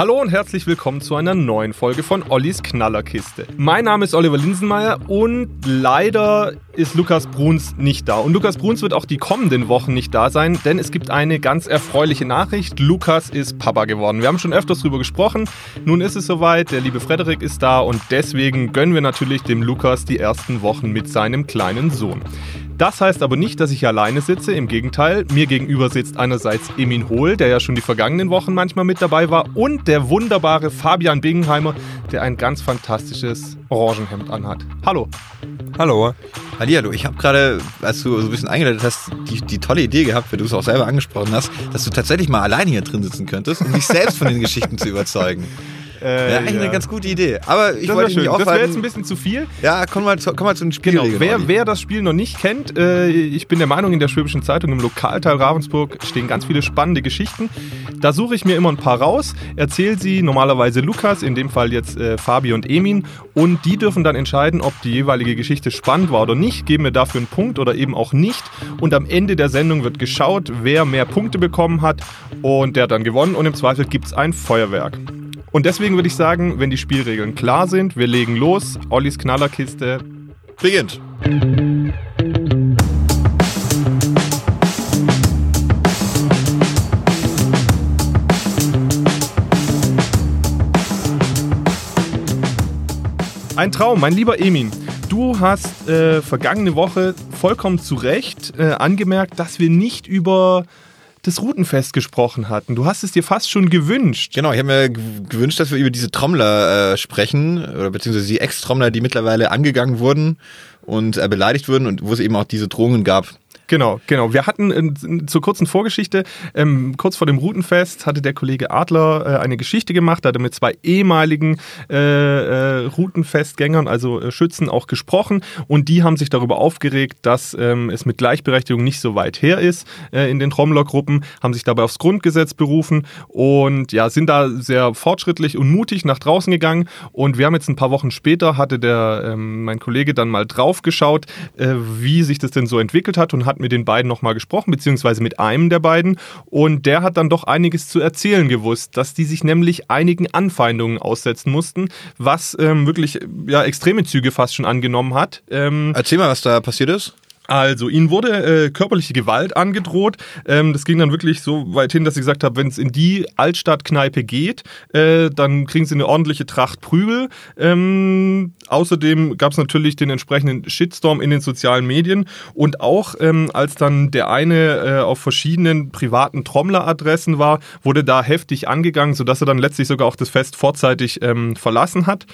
Hallo und herzlich willkommen zu einer neuen Folge von Ollis Knallerkiste. Mein Name ist Oliver Linsenmeier und leider ist Lukas Bruns nicht da. Und Lukas Bruns wird auch die kommenden Wochen nicht da sein, denn es gibt eine ganz erfreuliche Nachricht. Lukas ist Papa geworden. Wir haben schon öfters darüber gesprochen. Nun ist es soweit, der liebe Frederik ist da und deswegen gönnen wir natürlich dem Lukas die ersten Wochen mit seinem kleinen Sohn. Das heißt aber nicht, dass ich alleine sitze. Im Gegenteil, mir gegenüber sitzt einerseits Emin Hohl, der ja schon die vergangenen Wochen manchmal mit dabei war, und der wunderbare Fabian Bingenheimer, der ein ganz fantastisches Orangenhemd anhat. Hallo. Hallo. Hallihallo, ich habe gerade, als du so ein bisschen eingeleitet hast, die, die tolle Idee gehabt, weil du es auch selber angesprochen hast, dass du tatsächlich mal alleine hier drin sitzen könntest, um dich selbst von den Geschichten zu überzeugen. Äh, ja, eigentlich ja. eine ganz gute Idee. Aber ich wollte schön. Das wäre jetzt ein bisschen zu viel. Ja, komm mal zu, komm mal zu den Spielregeln. Genau. Wer, wer, das Spiel noch nicht kennt, äh, ich bin der Meinung, in der Schwäbischen Zeitung im Lokalteil Ravensburg stehen ganz viele spannende Geschichten. Da suche ich mir immer ein paar raus, erzähle sie normalerweise Lukas, in dem Fall jetzt äh, Fabi und Emin, und die dürfen dann entscheiden, ob die jeweilige Geschichte spannend war oder nicht, geben mir dafür einen Punkt oder eben auch nicht. Und am Ende der Sendung wird geschaut, wer mehr Punkte bekommen hat und der hat dann gewonnen und im Zweifel gibt es ein Feuerwerk. Und deswegen würde ich sagen, wenn die Spielregeln klar sind, wir legen los. Ollis Knallerkiste beginnt. Ein Traum, mein lieber Emin. Du hast äh, vergangene Woche vollkommen zu Recht äh, angemerkt, dass wir nicht über das Routenfest gesprochen hatten. Du hast es dir fast schon gewünscht. Genau, ich habe mir gewünscht, dass wir über diese Trommler äh, sprechen, oder beziehungsweise die Ex-Trommler, die mittlerweile angegangen wurden und äh, beleidigt wurden und wo es eben auch diese Drohungen gab, Genau, genau. Wir hatten äh, zur kurzen Vorgeschichte, ähm, kurz vor dem Routenfest hatte der Kollege Adler äh, eine Geschichte gemacht, da hat er mit zwei ehemaligen äh, äh, Routenfestgängern, also äh, Schützen, auch gesprochen. Und die haben sich darüber aufgeregt, dass ähm, es mit Gleichberechtigung nicht so weit her ist äh, in den Trommlergruppen, haben sich dabei aufs Grundgesetz berufen und ja, sind da sehr fortschrittlich und mutig nach draußen gegangen. Und wir haben jetzt ein paar Wochen später, hatte der, ähm, mein Kollege dann mal drauf geschaut, wie sich das denn so entwickelt hat und hat mit den beiden nochmal gesprochen, beziehungsweise mit einem der beiden. Und der hat dann doch einiges zu erzählen gewusst, dass die sich nämlich einigen Anfeindungen aussetzen mussten, was ähm, wirklich ja, extreme Züge fast schon angenommen hat. Ähm, Erzähl mal, was da passiert ist. Also, ihnen wurde äh, körperliche Gewalt angedroht. Ähm, das ging dann wirklich so weit hin, dass sie gesagt haben, wenn es in die Altstadtkneipe geht, äh, dann kriegen sie eine ordentliche Tracht Prügel. Ähm, außerdem gab es natürlich den entsprechenden Shitstorm in den sozialen Medien. Und auch ähm, als dann der eine äh, auf verschiedenen privaten Trommleradressen war, wurde da heftig angegangen, sodass er dann letztlich sogar auch das Fest vorzeitig ähm, verlassen hat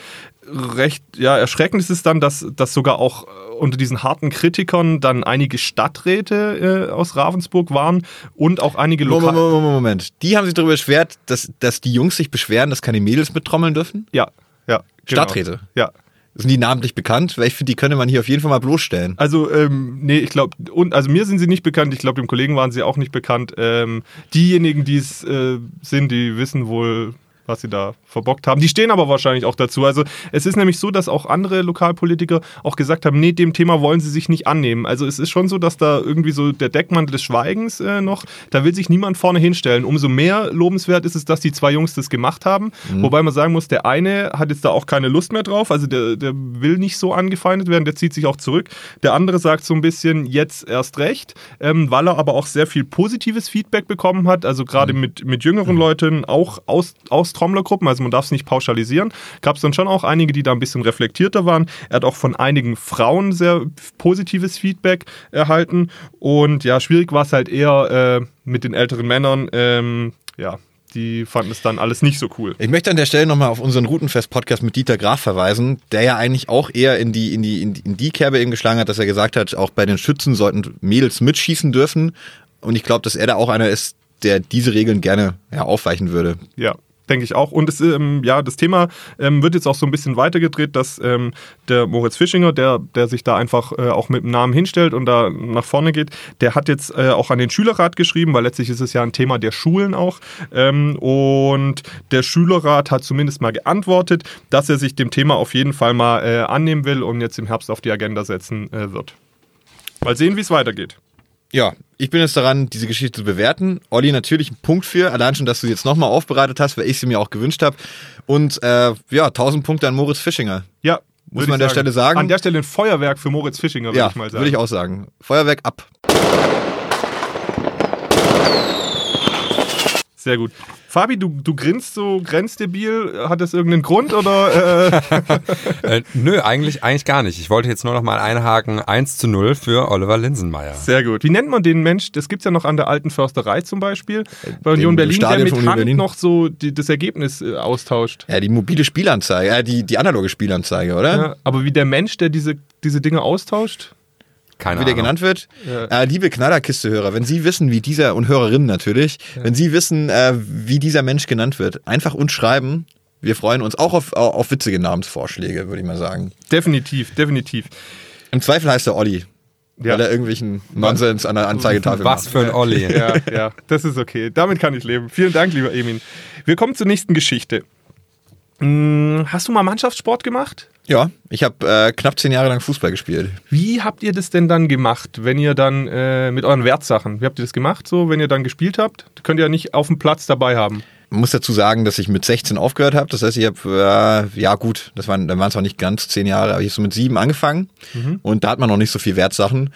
recht ja, erschreckend ist es dann, dass, dass sogar auch äh, unter diesen harten Kritikern dann einige Stadträte äh, aus Ravensburg waren und auch einige Lokal... Moment, Moment, Moment. Die haben sich darüber beschwert, dass, dass die Jungs sich beschweren, dass keine Mädels mittrommeln dürfen? Ja, ja. Genau. Stadträte? Ja. Sind die namentlich bekannt? Weil ich finde, die könnte man hier auf jeden Fall mal bloßstellen. Also, ähm, nee, ich glaube, also mir sind sie nicht bekannt, ich glaube, dem Kollegen waren sie auch nicht bekannt. Ähm, diejenigen, die es äh, sind, die wissen wohl, was sie da verbockt haben. Die stehen aber wahrscheinlich auch dazu. Also es ist nämlich so, dass auch andere Lokalpolitiker auch gesagt haben, nee, dem Thema wollen sie sich nicht annehmen. Also es ist schon so, dass da irgendwie so der Deckmantel des Schweigens äh, noch, da will sich niemand vorne hinstellen. Umso mehr lobenswert ist es, dass die zwei Jungs das gemacht haben. Mhm. Wobei man sagen muss, der eine hat jetzt da auch keine Lust mehr drauf. Also der, der will nicht so angefeindet werden, der zieht sich auch zurück. Der andere sagt so ein bisschen, jetzt erst recht, ähm, weil er aber auch sehr viel positives Feedback bekommen hat. Also gerade mhm. mit, mit jüngeren mhm. Leuten, auch aus, aus Trommlergruppen, also man darf es nicht pauschalisieren. Gab es dann schon auch einige, die da ein bisschen reflektierter waren. Er hat auch von einigen Frauen sehr positives Feedback erhalten. Und ja, schwierig war es halt eher äh, mit den älteren Männern. Ähm, ja, die fanden es dann alles nicht so cool. Ich möchte an der Stelle nochmal auf unseren Routenfest-Podcast mit Dieter Graf verweisen, der ja eigentlich auch eher in die, in, die, in, die, Kerbe eben geschlagen hat, dass er gesagt hat, auch bei den Schützen sollten Mädels mitschießen dürfen. Und ich glaube, dass er da auch einer ist, der diese Regeln gerne ja, aufweichen würde. Ja, Denke ich auch. Und es, ähm, ja, das Thema ähm, wird jetzt auch so ein bisschen weitergedreht, dass ähm, der Moritz Fischinger, der, der sich da einfach äh, auch mit dem Namen hinstellt und da nach vorne geht, der hat jetzt äh, auch an den Schülerrat geschrieben, weil letztlich ist es ja ein Thema der Schulen auch. Ähm, und der Schülerrat hat zumindest mal geantwortet, dass er sich dem Thema auf jeden Fall mal äh, annehmen will und jetzt im Herbst auf die Agenda setzen äh, wird. Mal sehen, wie es weitergeht. Ja, ich bin jetzt daran, diese Geschichte zu bewerten. Olli natürlich ein Punkt für, allein schon, dass du jetzt nochmal aufbereitet hast, weil ich sie mir auch gewünscht habe. Und äh, ja, 1000 Punkte an Moritz Fischinger. Ja. Muss man an der Stelle sagen. An der Stelle ein Feuerwerk für Moritz Fischinger, würde Ja, ich mal sagen. würde ich auch sagen. Feuerwerk ab. Sehr gut. Fabi, du, du grinst so grenzdebil. Hat das irgendeinen Grund oder? Äh, Äh, nö, eigentlich, eigentlich gar nicht. Ich wollte jetzt nur noch mal einhaken. 1 zu 0 für Oliver Linsenmeier. sehr gut. Wie nennt man den Mensch? Das gibt es ja noch an der alten Försterei zum Beispiel. Bei Union dem Berlin, der Stadion mit von Union Hand Berlin. noch so die, das Ergebnis äh, austauscht. Ja, die mobile Spielanzeige, äh, die, die analoge Spielanzeige, oder? Ja, aber wie der Mensch, der diese, diese Dinge austauscht? Keine Wie der Ahnung. genannt wird. Ja. Äh, liebe Knallerkiste-Hörer, wenn Sie wissen, wie dieser, und Hörerinnen natürlich, wenn Sie wissen, äh, wie dieser Mensch genannt wird, einfach uns schreiben. Wir freuen uns auch auf, auf witzige Namensvorschläge, würde ich mal sagen. Definitiv, definitiv. Im Zweifel heißt er Olli, Ja. weil er irgendwelchen Nonsens an der Anzeigetafel Was macht. für ein Olli. Ja, ja, das ist okay. Damit kann ich leben. Vielen Dank, lieber Emin. Wir kommen zur nächsten Geschichte. Hm, Hast du mal Mannschaftssport gemacht? Ja, ich habe äh, knapp zehn Jahre lang Fußball gespielt. Wie habt ihr das denn dann gemacht, wenn ihr dann äh, mit euren Wertsachen, wie habt ihr das gemacht, so, wenn ihr dann gespielt habt? Könnt ihr ja nicht auf dem Platz dabei haben. Man muss dazu sagen, dass ich mit 16 aufgehört habe. Das heißt, ich habe, äh, ja gut, das waren, dann waren es auch nicht ganz zehn Jahre, aber ich habe so mit sieben angefangen und da hat man noch nicht so viel Wertsachen.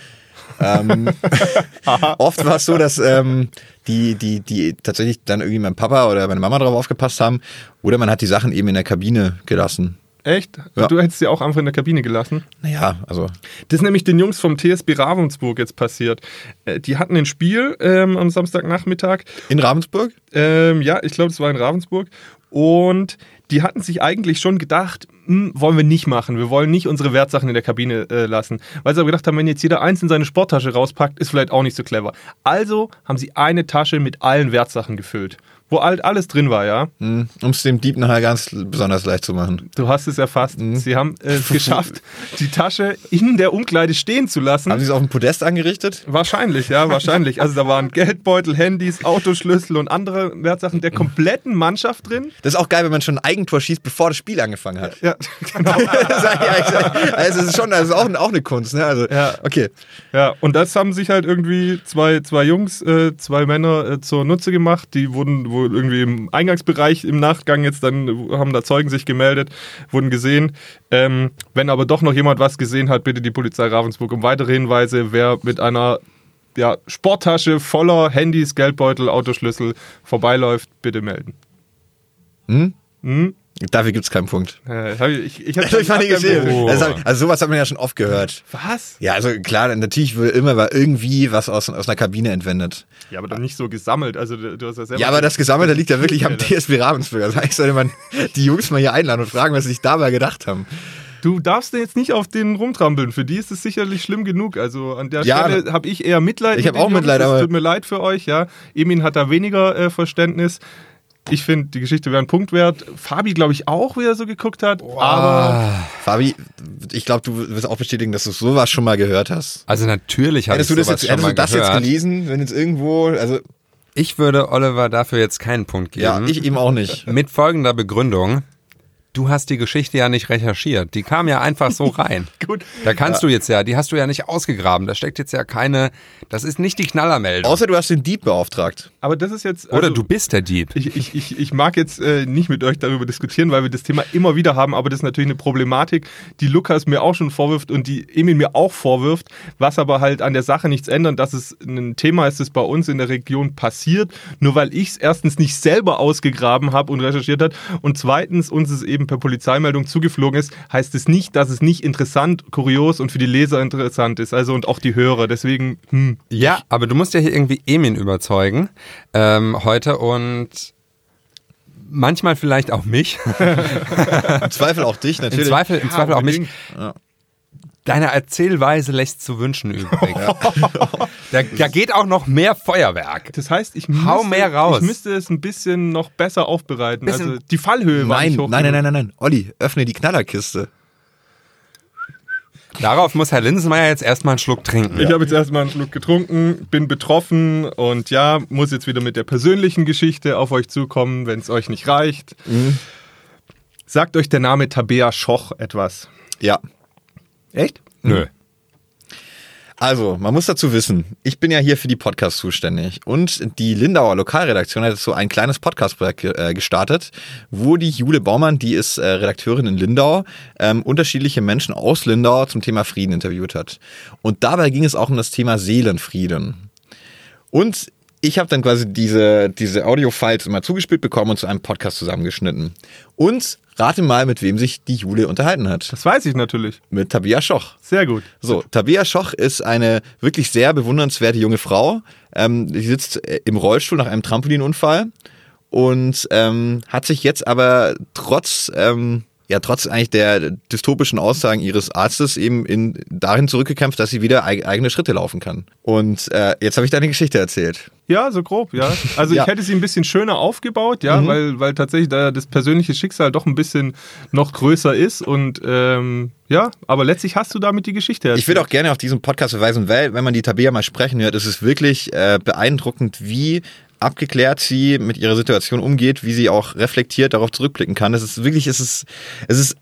ähm, oft war es so, dass ähm, die, die, die tatsächlich dann irgendwie mein Papa oder meine Mama drauf aufgepasst haben oder man hat die Sachen eben in der Kabine gelassen. Echt? Ja. Du hättest sie auch einfach in der Kabine gelassen? Naja, also Das ist nämlich den Jungs vom TSB Ravensburg jetzt passiert. Äh, Die hatten ein Spiel ähm, am Samstagnachmittag. in Ravensburg? Ähm, ja, ich glaube, es war in Ravensburg. Und die hatten sich eigentlich schon gedacht, hm, wollen wir nicht machen. Wir wollen nicht unsere Wertsachen in der Kabine äh, lassen. Weil sie aber gedacht haben, wenn jetzt jeder eins in seine Sporttasche rauspackt, ist vielleicht auch nicht so clever. Also haben sie eine Tasche mit allen Wertsachen gefüllt. Wo halt alles drin war, ja. Um es dem Dieb nachher ganz besonders leicht zu machen. Du hast es erfasst. Sie haben äh, es geschafft, die Tasche in der Umkleide stehen zu lassen. Haben Sie es auf dem Podest angerichtet? Wahrscheinlich, ja, wahrscheinlich. Also da waren Geldbeutel, Handys, Autoschlüssel und andere Wertsachen der kompletten Mannschaft drin. Das ist auch geil, wenn man schon ein Eigentor schießt, bevor das Spiel angefangen hat. Ja, genau. Sag, also es ist schon, also auch, auch eine Kunst, ne? Also, Ja. okay. Ja, und das haben sich halt irgendwie zwei, zwei Jungs, äh, zwei Männer äh, zur Nutze gemacht. Die wurden wohl irgendwie im Eingangsbereich im Nachgang jetzt dann, äh, haben da Zeugen sich gemeldet, wurden gesehen. Ähm, wenn aber doch noch jemand was gesehen hat, bitte die Polizei Ravensburg um weitere Hinweise. Wer mit einer ja, Sporttasche voller Handys, Geldbeutel, Autoschlüssel vorbeiläuft, bitte melden. Hm? Hm? Dafür gibt es keinen Punkt. Äh, hab ich ich, ich hab Ich fand die Geschichte. Oh. Also, also sowas hat man ja schon oft gehört. Was? Ja, also klar, natürlich will immer war irgendwie was aus, aus einer Kabine entwendet. Ja, aber dann nicht so gesammelt. Also du hast ja selber. Ja, aber das Gesammelte liegt ja wirklich am. TSB Ravensburg. Also eigentlich sollte man die Jungs mal hier einladen und fragen, was sie sich dabei gedacht haben. Du darfst jetzt nicht auf den rumtrampeln. Für die ist es sicherlich schlimm genug. Also an der Ja, Stelle habe ich eher Mitleid. ich mit hab den auch. Mitleid, Es aber- tut mir leid für euch, ja. Emin hat da weniger äh, Verständnis. Ich finde, die Geschichte wäre einen Punkt wert. Fabi, glaube ich, auch, wie er so geguckt hat. Aber Fabi, ich glaube, du wirst auch bestätigen, dass du sowas schon mal gehört hast. Also natürlich habe ich du das sowas jetzt, schon hättest mal du das jetzt gehört. gelesen, wenn jetzt irgendwo, also Ich würde Oliver dafür jetzt keinen Punkt geben. ja, ich ihm auch nicht. Mit folgender Begründung. Du hast die Geschichte ja nicht recherchiert. Die kam ja einfach so rein. gut. Da kannst du jetzt ja, die hast du ja nicht ausgegraben. Da steckt jetzt ja keine, das ist nicht die Knallermeldung. Außer du hast den Dieb beauftragt. Aber das ist jetzt. Oder also- du bist der Dieb. Ich, ich, ich, ich mag jetzt äh, nicht mit euch darüber diskutieren, weil wir das Thema immer wieder haben, aber das ist natürlich eine Problematik, die Lukas mir auch schon vorwirft und die Emil mir auch vorwirft, was aber halt an der Sache nichts ändert, dass es ein Thema ist, das bei uns in der Region passiert, nur weil ich es erstens nicht selber ausgegraben habe und recherchiert hat und zweitens uns es eben per Polizeimeldung zugeflogen ist, heißt es nicht, dass es nicht interessant, kurios und für die Leser interessant ist, also und auch die Hörer. Deswegen, hm. Ja, aber du musst ja hier irgendwie Emin überzeugen ähm, heute und manchmal vielleicht auch mich. Im Zweifel auch dich, Im natürlich. Zweifel, im Zweifel auch mich. unbedingt. Deine Erzählweise lässt zu wünschen übrig. da, da geht auch noch mehr Feuerwerk. Das heißt, ich müsste, Hau mehr raus. ich müsste es ein bisschen noch besser aufbereiten. Bisschen- also die Fallhöhe war Nein, nicht hoch nein, nein, nein, nein, nein. Olli, öffne die Knallerkiste. Darauf muss Herr Linsenmeier jetzt erstmal einen Schluck trinken. Ich habe jetzt erstmal einen Schluck getrunken, bin betroffen und ja, muss jetzt wieder mit der persönlichen Geschichte auf euch zukommen, wenn es euch nicht reicht. Sagt euch der Name Tabea Schoch etwas? Ja. Echt? Nö. Also, man muss dazu wissen, ich bin ja hier für die Podcasts zuständig und die Lindauer Lokalredaktion hat so ein kleines Podcast-Projekt äh, gestartet, wo die Jule Baumann, die ist äh, Redakteurin in Lindau, ähm, unterschiedliche Menschen aus Lindau zum Thema Frieden interviewt hat. Und dabei ging es auch um das Thema Seelenfrieden. Und ich habe dann quasi diese, diese Audio-Files immer zugespielt bekommen und zu einem Podcast zusammengeschnitten. Und rate mal, mit wem sich die Jule unterhalten hat. Das weiß ich natürlich. Mit Tabia Schoch. Sehr gut. So, Tabea Schoch ist eine wirklich sehr bewundernswerte junge Frau. Ähm, die sitzt äh, im Rollstuhl nach einem Trampolinunfall und ähm, hat sich jetzt aber trotz ähm, ja trotz eigentlich der dystopischen Aussagen ihres Arztes eben in dahin zurückgekämpft, dass sie wieder eig eigene Schritte laufen kann. Und äh, jetzt habe ich deine Geschichte erzählt. Ja, so grob, ja. Also Ja. ich hätte sie ein bisschen schöner aufgebaut, ja, weil, weil tatsächlich da das persönliche Schicksal doch ein bisschen noch größer ist und ähm, ja, aber letztlich hast du damit die Geschichte erzählt. Ich würde auch gerne auf diesen Podcast verweisen, weil, wenn man die Tabea mal sprechen hört, ist es wirklich äh, beeindruckend, wie abgeklärt sie mit ihrer Situation umgeht, wie sie auch reflektiert darauf zurückblicken kann. Es ist wirklich, es ist, es ist,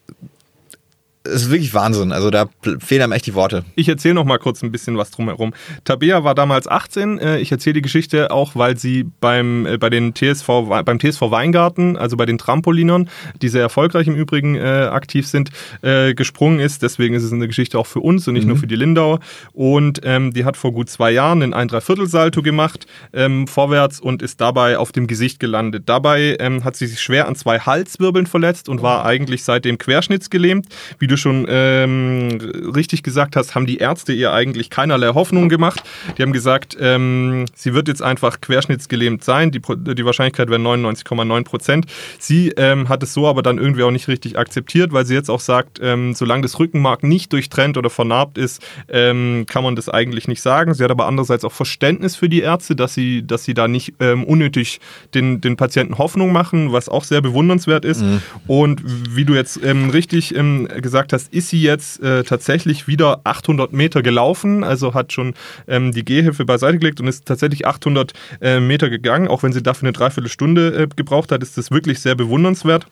ist wirklich Wahnsinn. Also da fehlen einem echt die Worte. Ich erzähle noch mal kurz ein bisschen was drumherum. Tabea war damals 18. Äh, Ich erzähle die Geschichte auch, weil sie beim, äh, bei den TSV, beim TSV Weingarten, also bei den Trampolinern, die sehr erfolgreich im Übrigen äh, aktiv sind, äh, gesprungen ist. Deswegen ist es eine Geschichte auch für uns und nicht nur für die Lindau. Und ähm, die hat vor gut zwei Jahren einen ein Dreiviertel-Salto gemacht, ähm, vorwärts und ist dabei auf dem Gesicht gelandet. Dabei ähm, hat sie sich schwer an zwei Halswirbeln verletzt und war eigentlich seitdem querschnittsgelähmt. Wie du schon ähm, richtig gesagt hast, haben die Ärzte ihr eigentlich keinerlei Hoffnung gemacht. Die haben gesagt, ähm, sie wird jetzt einfach querschnittsgelähmt sein. Die, die Wahrscheinlichkeit wäre 99,9 Prozent. Sie ähm, hat es so aber dann irgendwie auch nicht richtig akzeptiert, weil sie jetzt auch sagt, ähm, solange das Rückenmark nicht durchtrennt oder vernarbt ist, ähm, kann man das eigentlich nicht sagen. Sie hat aber andererseits auch Verständnis für die Ärzte, dass sie, dass sie da nicht ähm, unnötig den, den Patienten Hoffnung machen, was auch sehr bewundernswert ist. Und wie du jetzt ähm, richtig ähm, gesagt hast, ist sie jetzt äh, tatsächlich wieder 800 Meter gelaufen, also hat schon ähm, die Gehhilfe beiseite gelegt und ist tatsächlich 800 äh, Meter gegangen. Auch wenn sie dafür eine Dreiviertelstunde äh, gebraucht hat, ist das wirklich sehr bewundernswert.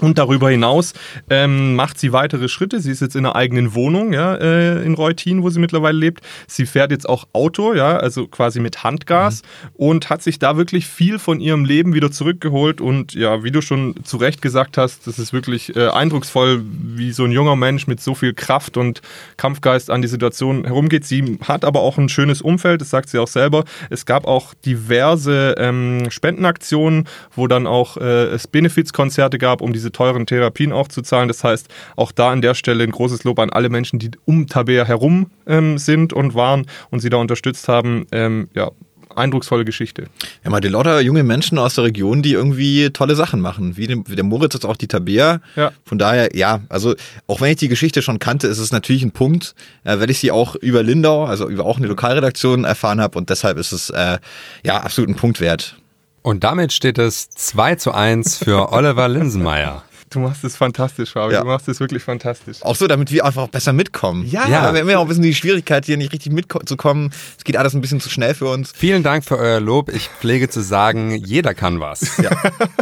Und darüber hinaus ähm, macht sie weitere Schritte. Sie ist jetzt in einer eigenen Wohnung, ja, äh, in Reutin, wo sie mittlerweile lebt. Sie fährt jetzt auch Auto, ja, also quasi mit Handgas und hat sich da wirklich viel von ihrem Leben wieder zurückgeholt. Und ja, wie du schon zu Recht gesagt hast, das ist wirklich äh, eindrucksvoll, wie so ein junger Mensch mit so viel Kraft und Kampfgeist an die Situation herumgeht. Sie hat aber auch ein schönes Umfeld, das sagt sie auch selber. Es gab auch diverse ähm, Spendenaktionen, wo dann auch äh, es Benefizkonzerte gab, um diese teuren Therapien auch zu zahlen. Das heißt, auch da an der Stelle ein großes Lob an alle Menschen, die um Tabea herum ähm, sind und waren und sie da unterstützt haben. Ähm, ja, eindrucksvolle Geschichte. Ja, mal die lauter junge Menschen aus der Region, die irgendwie tolle Sachen machen. Wie, dem, wie der Moritz jetzt auch die Tabea. Ja. Von daher, ja, also auch wenn ich die Geschichte schon kannte, ist es natürlich ein Punkt, äh, weil ich sie auch über Lindau, also über auch eine Lokalredaktion erfahren habe und deshalb ist es äh, ja absolut ein Punkt wert. Und damit steht es 2 zu 1 für Oliver Linsenmeier. Du machst es fantastisch, Fabi. Ja. Du machst es wirklich fantastisch. Auch so, damit wir einfach besser mitkommen. Ja. ja. Wir haben ja auch ein bisschen die Schwierigkeit, hier nicht richtig mitzukommen. Es geht alles ein bisschen zu schnell für uns. Vielen Dank für euer Lob. Ich pflege zu sagen, jeder kann was. Ja,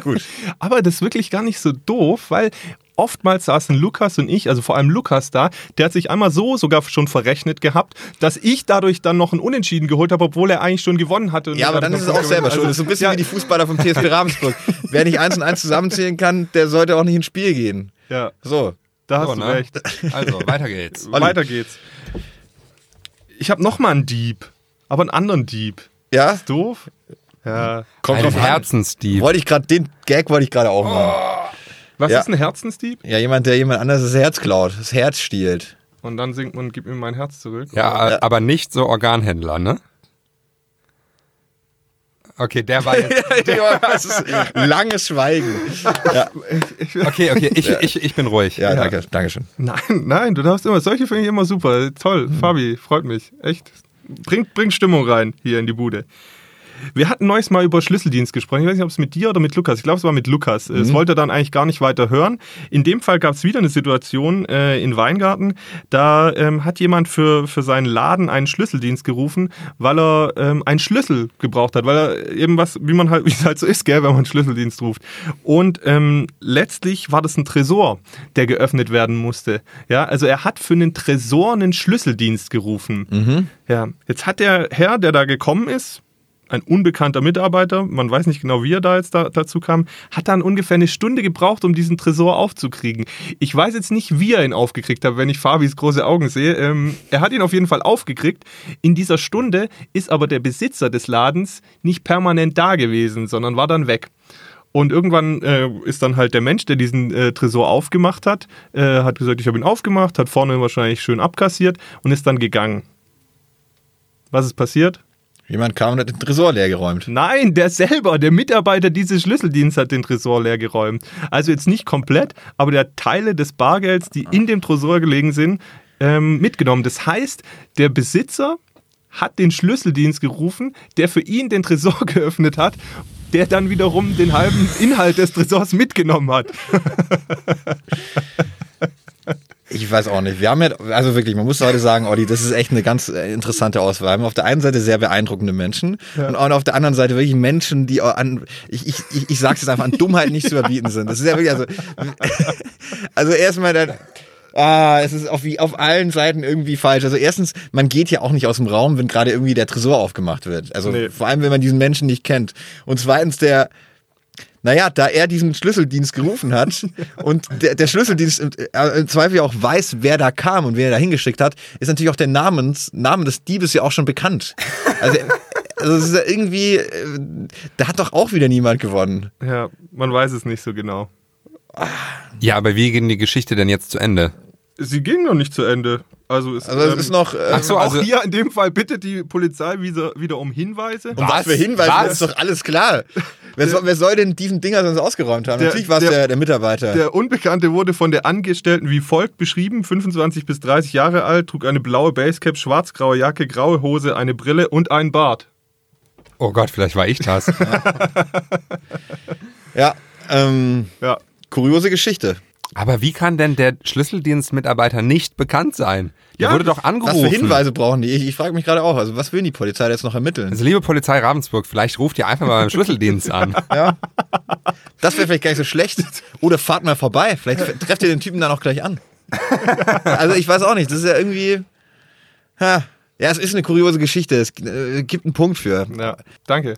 gut. Aber das ist wirklich gar nicht so doof, weil oftmals saßen Lukas und ich, also vor allem Lukas da, der hat sich einmal so sogar schon verrechnet gehabt, dass ich dadurch dann noch ein Unentschieden geholt habe, obwohl er eigentlich schon gewonnen hatte. Und Ja, aber dann ist es auch selber schuld. Das ist so ein bisschen ja, wie die Fußballer vom TSP Ravensburg. Wer nicht eins und eins zusammenzählen kann, der sollte auch nicht ins Spiel gehen. Ja, So. da hast So, du ne? recht. Also, weiter geht's. Olli. Weiter geht's. Ich habe noch mal einen Dieb, aber einen anderen Dieb. Ja? Ist doof? Ja. Kommt an. Herzensdieb. Wollte ich gerade, den Gag wollte ich gerade auch machen. Was Ja. ist ein Herzensdieb? Ja, jemand, der jemand anderes das Herz klaut, das Herz stiehlt. Und dann singt man, gib mir mein Herz zurück. Ja, äh, aber nicht so Organhändler, ne? Okay, der war jetzt. das ist langes Schweigen. Ja, Okay, okay, ich, ich, ich bin ruhig. ja, danke, danke schön. Nein, nein, du darfst immer. Solche finde ich immer super. Toll, Fabi, freut mich. Echt. Bringt, bringt Stimmung rein hier in die Bude. Wir hatten neues Mal über Schlüsseldienst gesprochen. Ich weiß nicht, ob es mit dir oder mit Lukas. Ich glaube, es war mit Lukas. Es wollte er dann eigentlich gar nicht weiter hören. In dem Fall gab es wieder eine Situation äh, in Weingarten. Da ähm, hat jemand für, für seinen Laden einen Schlüsseldienst gerufen, weil er ähm, einen Schlüssel gebraucht hat. Weil er eben was, wie man halt, wie es halt so ist, gell, wenn man einen Schlüsseldienst ruft. Und ähm, letztlich war das ein Tresor, der geöffnet werden musste. Ja, also er hat für einen Tresor einen Schlüsseldienst gerufen. Ja, jetzt hat der Herr, der da gekommen ist, ein unbekannter Mitarbeiter, man weiß nicht genau, wie er da jetzt da, dazu kam, hat dann ungefähr eine Stunde gebraucht, um diesen Tresor aufzukriegen. Ich weiß jetzt nicht, wie er ihn aufgekriegt hat, wenn ich Fabis große Augen sehe. Ähm, er hat ihn auf jeden Fall aufgekriegt. In dieser Stunde ist aber der Besitzer des Ladens nicht permanent da gewesen, sondern war dann weg. Und irgendwann äh, ist dann halt der Mensch, der diesen äh, Tresor aufgemacht hat, äh, hat gesagt, ich habe ihn aufgemacht, hat vorne wahrscheinlich schön abkassiert und ist dann gegangen. Was ist passiert? Jemand kam und hat den Tresor leer geräumt. Nein, der selber, der Mitarbeiter dieses Schlüsseldienstes hat den Tresor leer geräumt. Also jetzt nicht komplett, aber der hat Teile des Bargelds, die in dem Tresor gelegen sind, ähm, mitgenommen. Das heißt, der Besitzer hat den Schlüsseldienst gerufen, der für ihn den Tresor geöffnet hat, der dann wiederum den halben Inhalt des Tresors mitgenommen hat. Ich weiß auch nicht. Wir haben ja, also wirklich, man muss heute sagen, Olli, das ist echt eine ganz äh, interessante Auswahl. Wir haben auf der einen Seite sehr beeindruckende Menschen und auch auf der anderen Seite wirklich Menschen, die an, ich, ich, ich, ich sag's jetzt einfach, an Dummheit nicht zu überbieten sind. Das ist ja wirklich, also, also erstmal dann, Ah, es ist auf, wie, auf allen Seiten irgendwie falsch. Also erstens, man geht ja auch nicht aus dem Raum, wenn gerade irgendwie der Tresor aufgemacht wird. Also Nee. vor allem, wenn man diesen Menschen nicht kennt. Und zweitens, der, naja, da er diesen Schlüsseldienst gerufen hat und der, der Schlüsseldienst im, äh, im Zweifel auch weiß, wer da kam und wer er da hingeschickt hat, ist natürlich auch der Namens, Name des Diebes ja auch schon bekannt. Also, also es ist ja irgendwie, äh, da hat doch auch wieder niemand gewonnen. Ja, man weiß es nicht so genau. Ja, aber wie ging die Geschichte denn jetzt zu Ende? Sie ging noch nicht zu Ende. Also es, Also es ähm, ist noch. Äh, Ach so, auch also- hier in dem Fall bittet die Polizei wieder, wieder um Hinweise. um was, für Hinweise, Was? das ist doch alles klar. Wer soll, wer soll denn diesen Dinger sonst ausgeräumt haben? Der- Natürlich war es der- der, der Mitarbeiter. Der Unbekannte wurde von der Angestellten wie folgt beschrieben: 25 bis 30 Jahre alt, trug eine blaue Basecap, schwarz-graue Jacke, graue Hose, eine Brille und einen Bart. Oh Gott, vielleicht war ich das. ja, ähm, Ja. kuriose Geschichte. Aber wie kann denn der Schlüsseldienstmitarbeiter nicht bekannt sein? Der Ja, wurde doch Was angerufen. für Hinweise brauchen die? Ich, ich frage mich gerade auch. Also, was will die Polizei jetzt noch ermitteln? Also liebe Polizei Ravensburg, vielleicht ruft ihr einfach mal beim Schlüsseldienst an. Ja. Das wäre vielleicht gar nicht so schlecht. Oder fahrt mal vorbei. Vielleicht trefft ihr den Typen dann auch gleich an. Also, ich weiß auch nicht. Das ist ja irgendwie. Ja, es ist eine kuriose Geschichte. Es äh, gibt einen Punkt für. Ja, danke.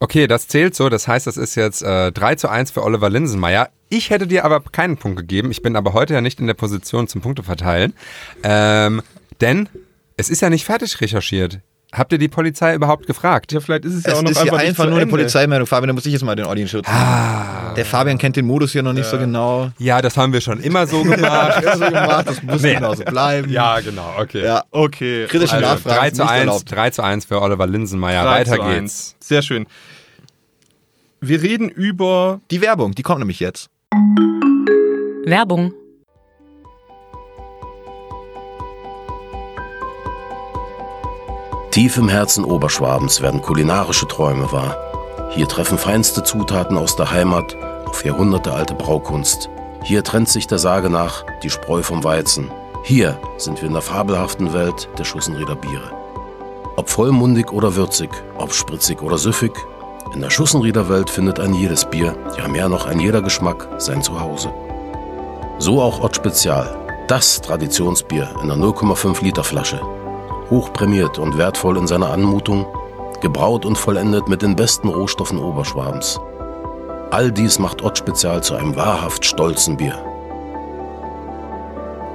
Okay, das zählt so. Das heißt, das ist jetzt äh, 3 zu 1 für Oliver Linsenmeier. Ich hätte dir aber keinen Punkt gegeben. Ich bin aber heute ja nicht in der Position zum Punkte verteilen. Ähm, denn es ist ja nicht fertig recherchiert. Habt ihr die Polizei überhaupt gefragt? Ja, vielleicht ist es ja Es auch noch ist hier einfach, nicht einfach nur eine. Polizeimeldung. Fabian, da muss ich jetzt mal den Schutz nehmen. Ah. Der Fabian kennt den Modus hier noch nicht so genau. Ja, das haben wir schon immer so gemacht. Ja, so gemacht, das muss Nee. genauso bleiben. ja, genau, okay. Ja. Okay. Kritische Also, Nachfragen 3 sind zu nicht 1, erlaubt. 3 zu 1 für Oliver Linsenmeier. 3 Weiter zu geht's. 1. Sehr schön. Wir reden über Die Werbung, die kommt nämlich jetzt. Werbung. Tief im Herzen Oberschwabens werden kulinarische Träume wahr. Hier treffen feinste Zutaten aus der Heimat auf jahrhundertealte Braukunst. Hier trennt sich der Sage nach die Spreu vom Weizen. Hier sind wir in der fabelhaften Welt der Schussenrieder Biere. Ob vollmundig oder würzig, ob spritzig oder süffig, in der Schussenrieder Welt findet ein jedes Bier, ja mehr noch ein jeder Geschmack, sein Zuhause. So auch Ott Spezial, das Traditionsbier in einer 0,5 Liter Flasche hochprämiert und wertvoll in seiner Anmutung, gebraut und vollendet mit den besten Rohstoffen Oberschwabens. All dies macht Ott Spezial zu einem wahrhaft stolzen Bier.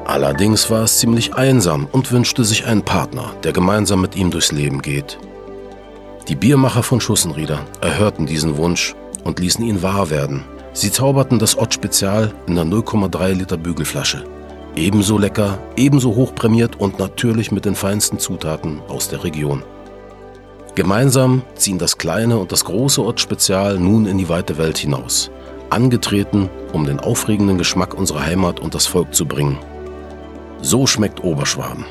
Allerdings war es ziemlich einsam und wünschte sich einen Partner, der gemeinsam mit ihm durchs Leben geht. Die Biermacher von Schussenrieder erhörten diesen Wunsch und ließen ihn wahr werden. Sie zauberten das Ott Spezial in der 0,3 Liter Bügelflasche. Ebenso lecker, ebenso hochprämiert und natürlich mit den feinsten Zutaten aus der Region. Gemeinsam ziehen das kleine und das große Ortsspezial nun in die weite Welt hinaus. Angetreten, um den aufregenden Geschmack unserer Heimat und das Volk zu bringen. So schmeckt Oberschwaben.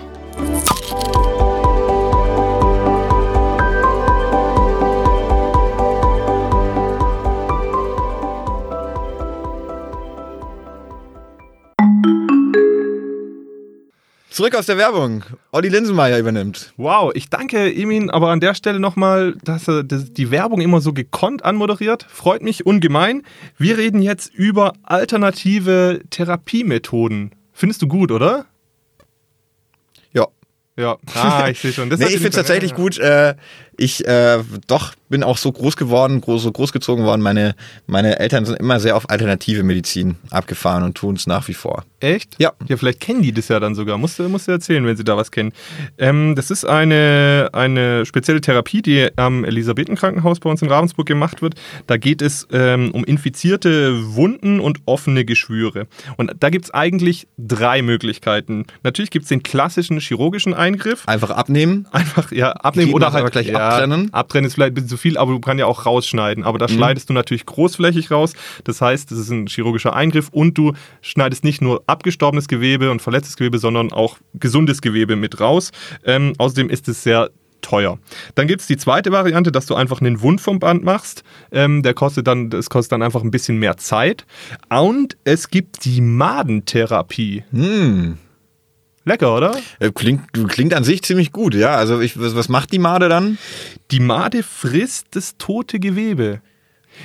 Zurück aus der Werbung. Olli Linsenmeier übernimmt. Wow, ich danke Emin aber an der Stelle nochmal, dass er das- die Werbung immer so gekonnt anmoderiert. Freut mich ungemein. Wir reden jetzt über alternative Therapiemethoden. Findest du gut, oder? Ja. Ja. Ah, ich sehe schon. Das Nee, ich finde es tatsächlich gut. Äh, ich äh, doch bin auch so groß geworden, groß, so großgezogen worden. Meine, meine Eltern sind immer sehr auf alternative Medizin abgefahren und tun es nach wie vor. Echt? Ja. Ja, vielleicht kennen die das ja dann sogar. Musst du, musst du erzählen, wenn sie da was kennen. Ähm, das ist eine, eine spezielle Therapie, die am Elisabethenkrankenhaus bei uns in Ravensburg gemacht wird. Da geht es ähm, um infizierte Wunden und offene Geschwüre. Und da gibt es eigentlich drei Möglichkeiten. Natürlich gibt es den klassischen chirurgischen Eingriff. Einfach abnehmen. Einfach ja abnehmen Glied oder halt aber gleich ja, abtrennen. Abtrennen ist vielleicht ein bisschen viel, aber du kannst ja auch rausschneiden. Aber da Mhm. schneidest du natürlich großflächig raus. Das heißt, das ist ein chirurgischer Eingriff und du schneidest nicht nur abgestorbenes Gewebe und verletztes Gewebe, sondern auch gesundes Gewebe mit raus. Ähm, außerdem ist es sehr teuer. Dann gibt es die zweite Variante, dass du einfach einen Wundverband machst. Ähm, der kostet dann, das kostet dann einfach ein bisschen mehr Zeit. Und es gibt die Madentherapie. Hm. Lecker, oder? Äh, Klingt, klingt an sich ziemlich gut, ja. Also ich, was, was macht die Made dann? Die Made frisst das tote Gewebe.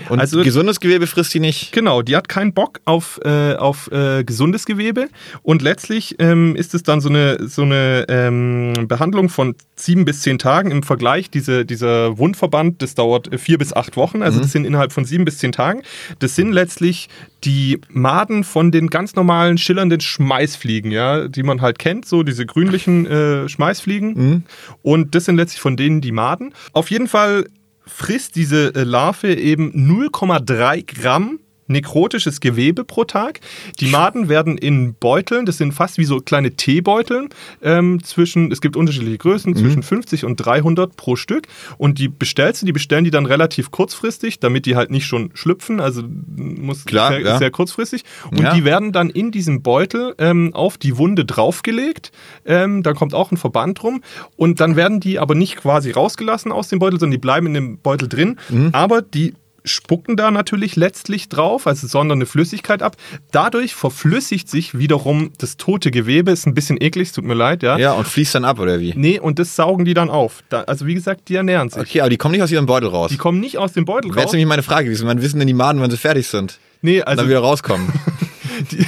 Und Also- gesundes Gewebe frisst die nicht. Genau, die hat keinen Bock auf, äh, auf äh, gesundes Gewebe und letztlich ähm, ist es dann so eine, so eine ähm, Behandlung von sieben bis zehn Tagen im Vergleich. Diese, dieser Wundverband, das dauert äh, vier bis acht Wochen, also das sind innerhalb von sieben bis zehn Tagen. Das sind letztlich die Maden von den ganz normalen schillernden Schmeißfliegen, ja, die man halt kennt, so diese grünlichen äh, Schmeißfliegen. Und das sind letztlich von denen die Maden. Auf jeden Fall frisst diese äh, Larve eben 0,3 Gramm nekrotisches Gewebe pro Tag. Die Maden werden in Beuteln, das sind fast wie so kleine Teebeuteln, ähm, zwischen, es gibt unterschiedliche Größen, zwischen 50 und 300 pro Stück. Und die bestellst du, die bestellen die dann relativ kurzfristig, damit die halt nicht schon schlüpfen, also muss Klar, sehr, ja. sehr kurzfristig. Und Ja. die werden dann in diesem Beutel ähm, auf die Wunde draufgelegt. Ähm, da kommt auch ein Verband rum. Und dann werden die aber nicht quasi rausgelassen aus dem Beutel, sondern die bleiben in dem Beutel drin. Mhm. Aber die spucken da natürlich letztlich drauf, also sondern eine Flüssigkeit ab. Dadurch verflüssigt sich wiederum das tote Gewebe. Ist ein bisschen eklig, es tut mir leid, ja. Ja, und fließt dann ab, oder wie? Nee, und das saugen die dann auf. Da, also wie gesagt, die ernähren sich. Okay, aber die kommen nicht aus ihrem Beutel raus. Die kommen nicht aus dem Beutel Wäre jetzt raus. nämlich meine Frage gewesen. Wann wissen denn die Maden, wann sie fertig sind? Nee, Und also dann wieder rauskommen. die,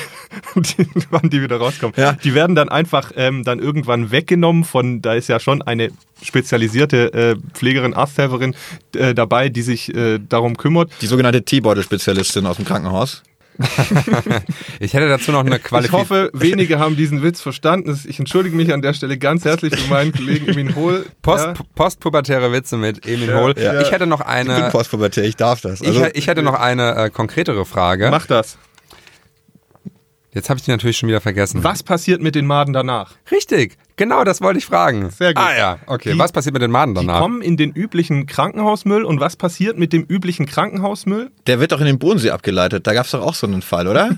die, wann die wieder rauskommen. Ja. Die werden dann einfach ähm, dann irgendwann weggenommen von, da ist ja schon eine spezialisierte äh, Pflegerin, Arzthelferin äh, dabei, die sich äh, darum kümmert. Die sogenannte Teebeutel-Spezialistin aus dem Krankenhaus. Ich hätte dazu noch eine Ich Qualifikation. hoffe, wenige haben diesen Witz verstanden. Ich entschuldige mich an der Stelle ganz herzlich für meinen Kollegen Emin Hohl. Post, Ja. Postpubertäre Witze mit Emin Ja, Hohl. ja. Ich hätte noch Ich bin eine, postpubertär, ich darf das. ich, Also, ich hätte noch eine äh, konkretere Frage. Mach das. Jetzt habe ich die natürlich schon wieder vergessen. Was passiert mit den Maden danach? Richtig, genau das wollte ich fragen. Sehr gut. Ah ja, okay. Die- was passiert mit den Maden Die danach? kommen in den üblichen Krankenhausmüll. Und was passiert mit dem üblichen Krankenhausmüll? der wird doch in den Bodensee abgeleitet. Da gab es doch auch so einen Fall, oder?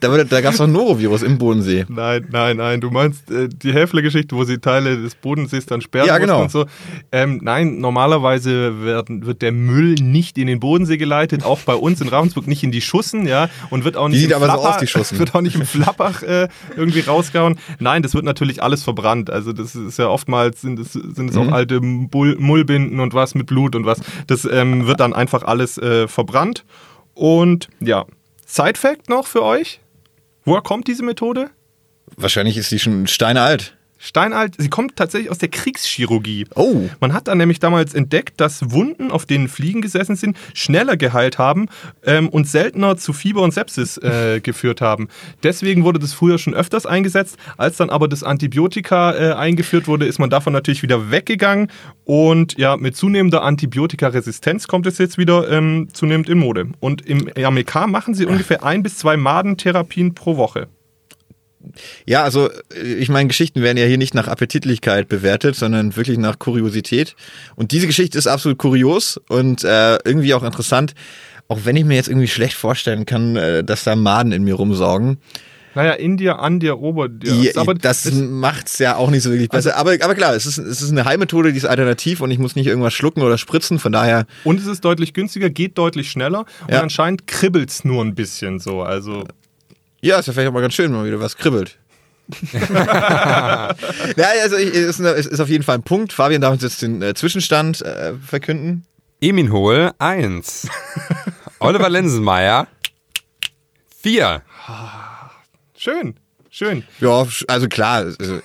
da wurde- da gab es doch ein Norovirus im Bodensee. Nein, nein, nein. Du meinst äh, die Häfler-Geschichte, wo sie Teile des Bodensees dann sperren Ja, mussten genau. und so. Ähm, nein, normalerweise werden, wird der Müll nicht in den Bodensee geleitet, auch bei uns in Ravensburg nicht in die Schussen, ja, und wird auch nicht sieht im aber so Flapper, aus, die Schussen. wird auch nicht im Flappach äh, irgendwie rausgehauen. Nein, das wird natürlich alles verbrannt. Also das ist ja oftmals sind es, sind es Mhm. auch alte Bull Mullbinden und was mit Blut und was. Das ähm, wird dann einfach alles äh, verbrannt. Und ja, Side-Fact noch für euch. Woher kommt diese Methode? Wahrscheinlich ist die schon steinealt. Steinalt, sie kommt tatsächlich aus der Kriegschirurgie. Oh. Man hat dann nämlich damals entdeckt, dass Wunden, auf denen Fliegen gesessen sind, schneller geheilt haben ähm, und seltener zu Fieber und Sepsis äh, geführt haben. Deswegen wurde das früher schon öfters eingesetzt. Als dann aber das Antibiotika äh, eingeführt wurde, ist man davon natürlich wieder weggegangen. Und ja, mit zunehmender Antibiotikaresistenz kommt es jetzt wieder ähm, zunehmend in Mode. Und im AMK machen sie ungefähr ein bis zwei Madentherapien pro Woche. Ja, also äh, ich meine, Geschichten werden ja hier nicht nach Appetitlichkeit bewertet, sondern wirklich nach Kuriosität. Und diese Geschichte ist absolut kurios und äh, irgendwie auch interessant, auch wenn ich mir jetzt irgendwie schlecht vorstellen kann, äh, dass da Maden in mir rumsaugen. Naja, in dir, an dir, ober dir. Ja, aber das es- macht's ja auch nicht so wirklich besser. aber, aber klar, es ist, es ist eine Heilmethode, die ist alternativ und ich muss nicht irgendwas schlucken oder spritzen. Von daher, und es ist deutlich günstiger, geht deutlich schneller und Ja. anscheinend kribbelt's nur ein bisschen so. Also ja, ist ja vielleicht auch mal ganz schön, wenn mal wieder was kribbelt. ja, also ich, ist, eine, ist ist auf jeden Fall ein Punkt. Fabian darf uns jetzt den äh, Zwischenstand äh, verkünden. Emin Hohl 1. Oliver Linsenmeier 4. schön, schön. Ja, also klar. Also,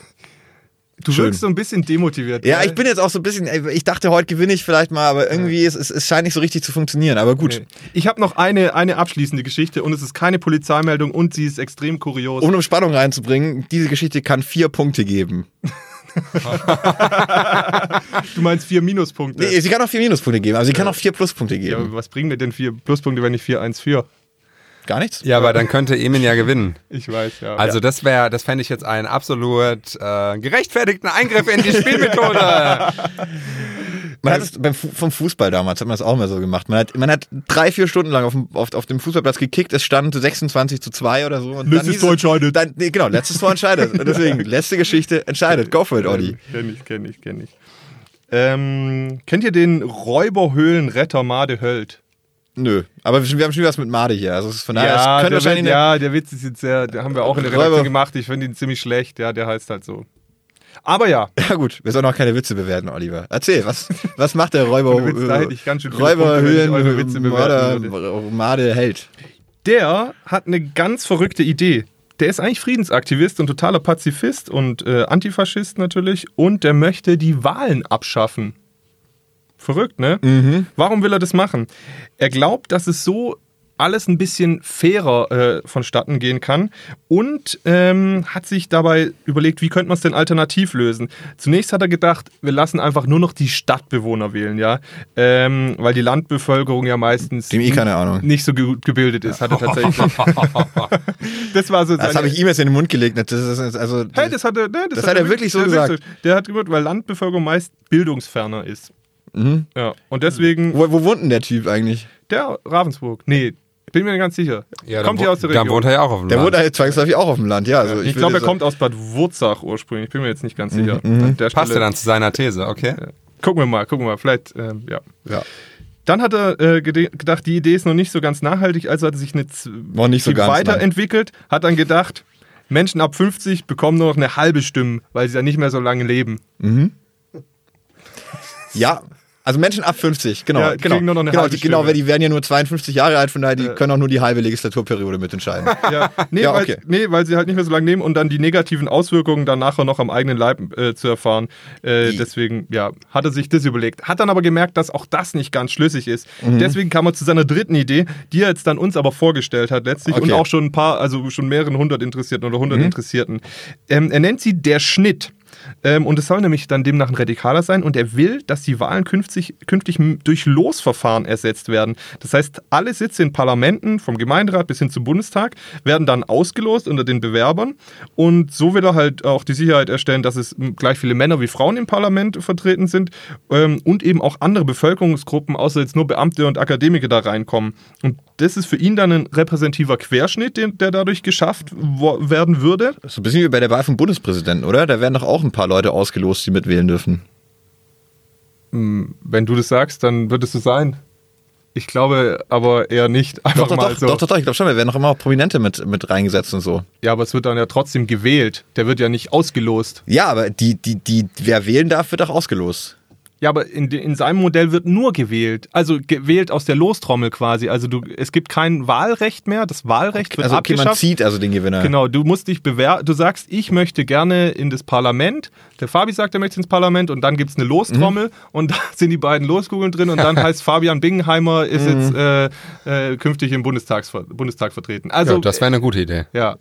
Du Schön. wirkst so ein bisschen demotiviert. ja, ich bin jetzt auch so ein bisschen, ich dachte, heute gewinne ich vielleicht mal, aber irgendwie, es, es, es scheint nicht so richtig zu funktionieren. Aber gut, Nee. Ich habe noch eine, eine abschließende Geschichte und es ist keine Polizeimeldung und sie ist extrem kurios. um eine Spannung reinzubringen, diese Geschichte kann vier Punkte geben. du meinst vier Minuspunkte. Nee, sie kann auch vier Minuspunkte geben, aber sie kann auch vier Pluspunkte ja, geben. aber was bringen mir denn vier Pluspunkte, wenn ich 4-1-4? Gar nichts? Ja, aber dann könnte Emin ja gewinnen. Ich weiß, ja. Also das wäre, das fände ich jetzt einen absolut äh, gerechtfertigten Eingriff in die Spielmethode. Man hat es beim Fu vom Fußball damals, hat man das auch immer so gemacht. Man hat, man hat drei, vier Stunden lang auf dem, auf, auf dem Fußballplatz gekickt, es stand 26 zu 2 oder so. Und Letztes Tor entscheidet. Dann, nee, genau, letztes Tor entscheidet. Und deswegen, letzte Geschichte entscheidet. Go for it, Olli. Kenn ich, kenn ich, kenn ich. Ähm, kennt ihr den Räuberhöhlenretter Made Höld? Nö, aber wir haben schon wieder was mit Made hier. Also von daher, könnte der, wahrscheinlich Witz- ja, der Witz ist jetzt sehr, der haben wir auch in der Räuber- Redaktion gemacht. Ich finde ihn ziemlich schlecht. Ja, der heißt halt so. Aber ja, Ja gut, wir sollen auch keine Witze bewerten, Oliver. Erzähl, was, was macht der Räuber, Räuber, Höhlen, bewerten Mörder, Made Held? der hat eine ganz verrückte Idee. Der ist eigentlich Friedensaktivist und totaler Pazifist und äh, Antifaschist natürlich. Und der möchte die Wahlen abschaffen. Verrückt, ne? Warum will er das machen? Er glaubt, dass es so alles ein bisschen fairer äh, vonstatten gehen kann und ähm, hat sich dabei überlegt, wie könnte man es denn alternativ lösen. Zunächst hat er gedacht, wir lassen einfach nur noch die Stadtbewohner wählen, ja, ähm, weil die Landbevölkerung ja meistens Dem eh keine Ahnung. nicht so gut gebildet ist, hat er tatsächlich. das war so Das habe ich ihm jetzt in den Mund gelegt. Das ist, also, Hey, das hat er, ne, Das hat er wirklich so gesagt. Der hat gesagt, weil Landbevölkerung meist bildungsferner ist. Mhm. Ja, und deswegen wo, wo wohnt denn der Typ eigentlich? der Ravensburg. Nee, bin mir ganz sicher. Ja, kommt dann hier aus der Dann Region. wohnt er ja auch auf dem Der Land. wohnt halt zwangsläufig auch auf dem Land, ja. Also ich würde glaube, er kommt aus Bad Wurzach ursprünglich. Bin mir jetzt nicht ganz sicher. Mhm. An der Passt ja dann zu seiner These, okay? Gucken wir mal, gucken wir mal. Vielleicht, ähm, ja. Ja. Dann hat er äh, gedacht, die Idee ist noch nicht so ganz nachhaltig, also hat er sich eine Noch nicht so ganz, weiterentwickelt, hat dann gedacht, Menschen ab 50 bekommen nur noch eine halbe Stimme, weil sie ja nicht mehr so lange leben. Ja, also Menschen ab 50, genau. Ja, die genau, kriegen nur noch eine genau, halbe die, genau, Stimme. weil die werden ja nur 52 Jahre alt, von daher, die können auch nur die halbe Legislaturperiode mitentscheiden. Ja, nee, Ja, weil, okay. nee, weil sie halt nicht mehr so lange nehmen und dann die negativen Auswirkungen dann nachher noch am eigenen Leib äh, zu erfahren. Äh, deswegen, ja, hat er sich das überlegt. Hat dann aber gemerkt, dass auch das nicht ganz schlüssig ist. Mhm. Deswegen kam er zu seiner dritten Idee, die er jetzt dann uns aber vorgestellt hat letztlich und Okay. Mhm. auch schon ein paar, also schon mehreren hundert Interessierten oder hundert Interessierten. Ähm, er nennt sie der Schnitt. Ähm, und es soll nämlich dann demnach ein Radikaler sein und er will, dass die Wahlen künftig, künftig durch Losverfahren ersetzt werden. Das heißt, alle Sitze in Parlamenten, vom Gemeinderat bis hin zum Bundestag, werden dann ausgelost unter den Bewerbern und so will er halt auch die Sicherheit erstellen, dass es gleich viele Männer wie Frauen im Parlament vertreten sind ähm, und eben auch andere Bevölkerungsgruppen, außer jetzt nur Beamte und Akademiker da reinkommen. Und das ist für ihn dann ein repräsentativer Querschnitt, den, der dadurch geschafft werden würde. so ein bisschen wie bei der Wahl vom Bundespräsidenten, oder? Da werden doch auch ein paar Leute ausgelost, die mitwählen dürfen. Wenn du das sagst, dann wird es so sein. Ich glaube aber eher nicht. Einfach Doch, doch, mal doch, so. doch, doch, doch, ich glaube schon, da werden noch immer auch Prominente mit, mit reingesetzt und so. Ja, aber es wird dann ja trotzdem gewählt. Der wird ja nicht ausgelost. Ja, aber die, die, die, wer wählen darf, wird auch ausgelost. Ja, aber in, in seinem Modell wird nur gewählt. Also gewählt aus der Lostrommel quasi. Also du, es gibt kein Wahlrecht mehr. Das Wahlrecht wird Also okay, man abgeschafft. zieht also den Gewinner. Genau, du musst dich bewerben. Du sagst, ich möchte gerne in das Parlament. Der Fabi sagt, er möchte ins Parlament und dann gibt es eine Lostrommel und da sind die beiden Loskugeln drin und dann heißt Fabian Bingenheimer ist jetzt äh, äh, künftig im Bundestags, Bundestag vertreten. Also, Ja, das wäre eine gute Idee. ja.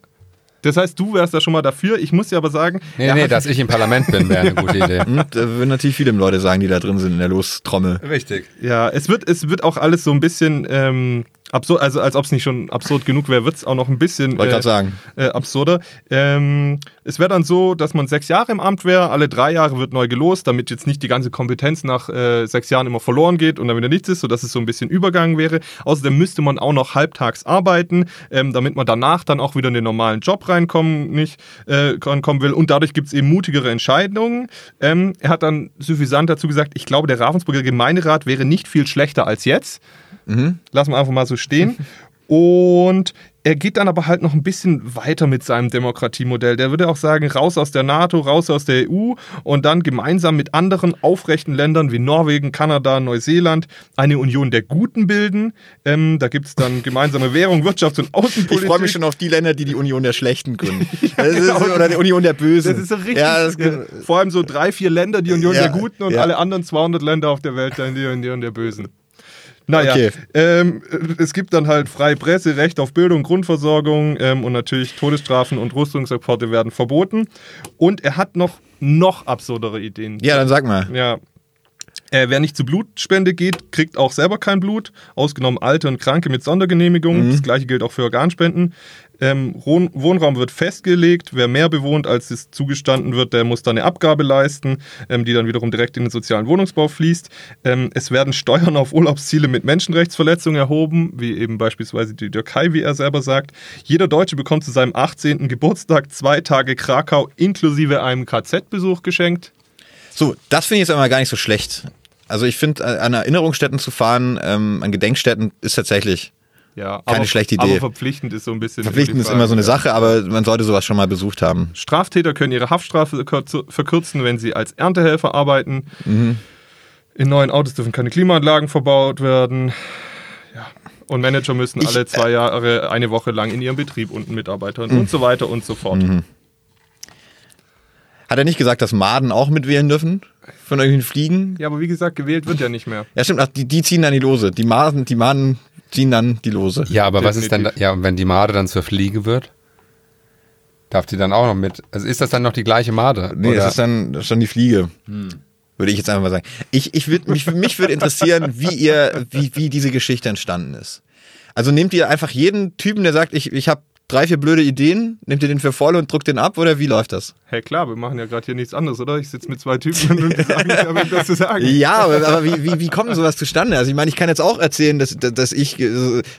Das heißt, du wärst da schon mal dafür. Ich muss dir aber sagen, Nee, nee, dass ich im Parlament bin, wäre eine gute Idee. Hm, Da würden natürlich viele Leute sagen, die da drin sind in der Lostrommel. Richtig. Ja, es wird, es wird auch alles so ein bisschen ähm, absurd, also als ob es nicht schon absurd genug wäre, wird es auch noch ein bisschen grad sagen. äh, absurder. Ähm, es wäre dann so, dass man sechs Jahre im Amt wäre, alle drei Jahre wird neu gelost, damit jetzt nicht die ganze Kompetenz nach äh, sechs Jahren immer verloren geht und dann wieder nichts ist, sodass es so ein bisschen Übergang wäre. Außerdem müsste man auch noch halbtags arbeiten, ähm, damit man danach dann auch wieder in den normalen Job reinkommen nicht äh, kommen will. Und dadurch gibt es eben mutigere Entscheidungen. Ähm, er hat dann suffisant dazu gesagt, ich glaube, der Ravensburger Gemeinderat wäre nicht viel schlechter als jetzt. Lassen wir einfach mal so stehen. Und er geht dann aber halt noch ein bisschen weiter mit seinem Demokratiemodell. Der würde auch sagen, raus aus der NATO, raus aus der EU und dann gemeinsam mit anderen aufrechten Ländern wie Norwegen, Kanada, Neuseeland eine Union der Guten bilden. Ähm, da gibt es dann gemeinsame Währung, Wirtschafts- und Ich Außenpolitik. freue mich schon auf die Länder, die die Union der Schlechten gründen. Ist genau. so, oder die Union der Bösen. Das ist so richtig. Ja, das, ja, vor allem so drei, vier Länder, die Union Ja, der Guten und ja. alle anderen 200 Länder auf der Welt, dann die Union der Bösen. Naja, Okay. ähm, es gibt dann halt freie Presse, Recht auf Bildung, Grundversorgung ähm, und natürlich Todesstrafen und Rüstungsexporte werden verboten. Und er hat noch, noch absurdere Ideen. ja, dann sag mal. Ja. Äh, wer nicht zur Blutspende geht, kriegt auch selber kein Blut, ausgenommen Alte und Kranke mit Sondergenehmigung. Das gleiche gilt auch für Organspenden. Ähm, Wohn Wohnraum wird festgelegt. Wer mehr bewohnt, als es zugestanden wird, der muss dann eine Abgabe leisten, ähm, die dann wiederum direkt in den sozialen Wohnungsbau fließt. Ähm, es werden Steuern auf Urlaubsziele mit Menschenrechtsverletzungen erhoben, wie eben beispielsweise die Türkei, wie er selber sagt. Jeder Deutsche bekommt zu seinem 18. Geburtstag zwei Tage Krakau inklusive einem KZ-Besuch geschenkt. So, das finde ich jetzt aber gar nicht so schlecht. Also ich finde, an Erinnerungsstätten zu fahren, ähm, an Gedenkstätten, ist tatsächlich Ja, Keine aber, schlechte Idee. Aber verpflichtend ist so ein bisschen. verpflichtend ist immer so eine. Sache, aber man sollte sowas schon mal besucht haben. Straftäter können ihre Haftstrafe verkürz- verkürzen, wenn sie als Erntehelfer arbeiten. Mhm. In neuen Autos dürfen keine Klimaanlagen verbaut werden. Ja. Und Manager müssen Ich- alle zwei Jahre eine Woche lang in ihrem Betrieb und Mitarbeitern und so weiter und so fort. Mhm. Hat er nicht gesagt, dass Maden auch mitwählen dürfen? Von irgendwelchen Fliegen? Ja, aber wie gesagt, gewählt wird ja nicht mehr. Ja, stimmt, ach, die, die ziehen dann die Lose. Die Maden, die Maden ziehen dann die Lose. Ja, aber was ist denn da, Definitiv. ja, und wenn die Made dann zur Fliege wird? Darf die dann auch noch mit? Also ist das dann noch die gleiche Made? Nee, Oder? das ist dann, dann die Fliege. Würde ich jetzt einfach mal sagen. Ich, ich würd, mich, mich würde interessieren, wie ihr, wie, wie diese Geschichte entstanden ist. Also nehmt ihr einfach jeden Typen, der sagt, ich, ich habe drei, vier blöde Ideen, nehmt ihr den für voll und druckt den ab oder wie läuft das? Hey, klar, wir machen ja gerade hier nichts anderes, oder? Ich sitze mit zwei Typen und die sagen, ich habe das zu sagen. Ja, aber, aber wie, wie, wie kommt denn sowas zustande? Also ich meine, ich kann jetzt auch erzählen, dass, dass ich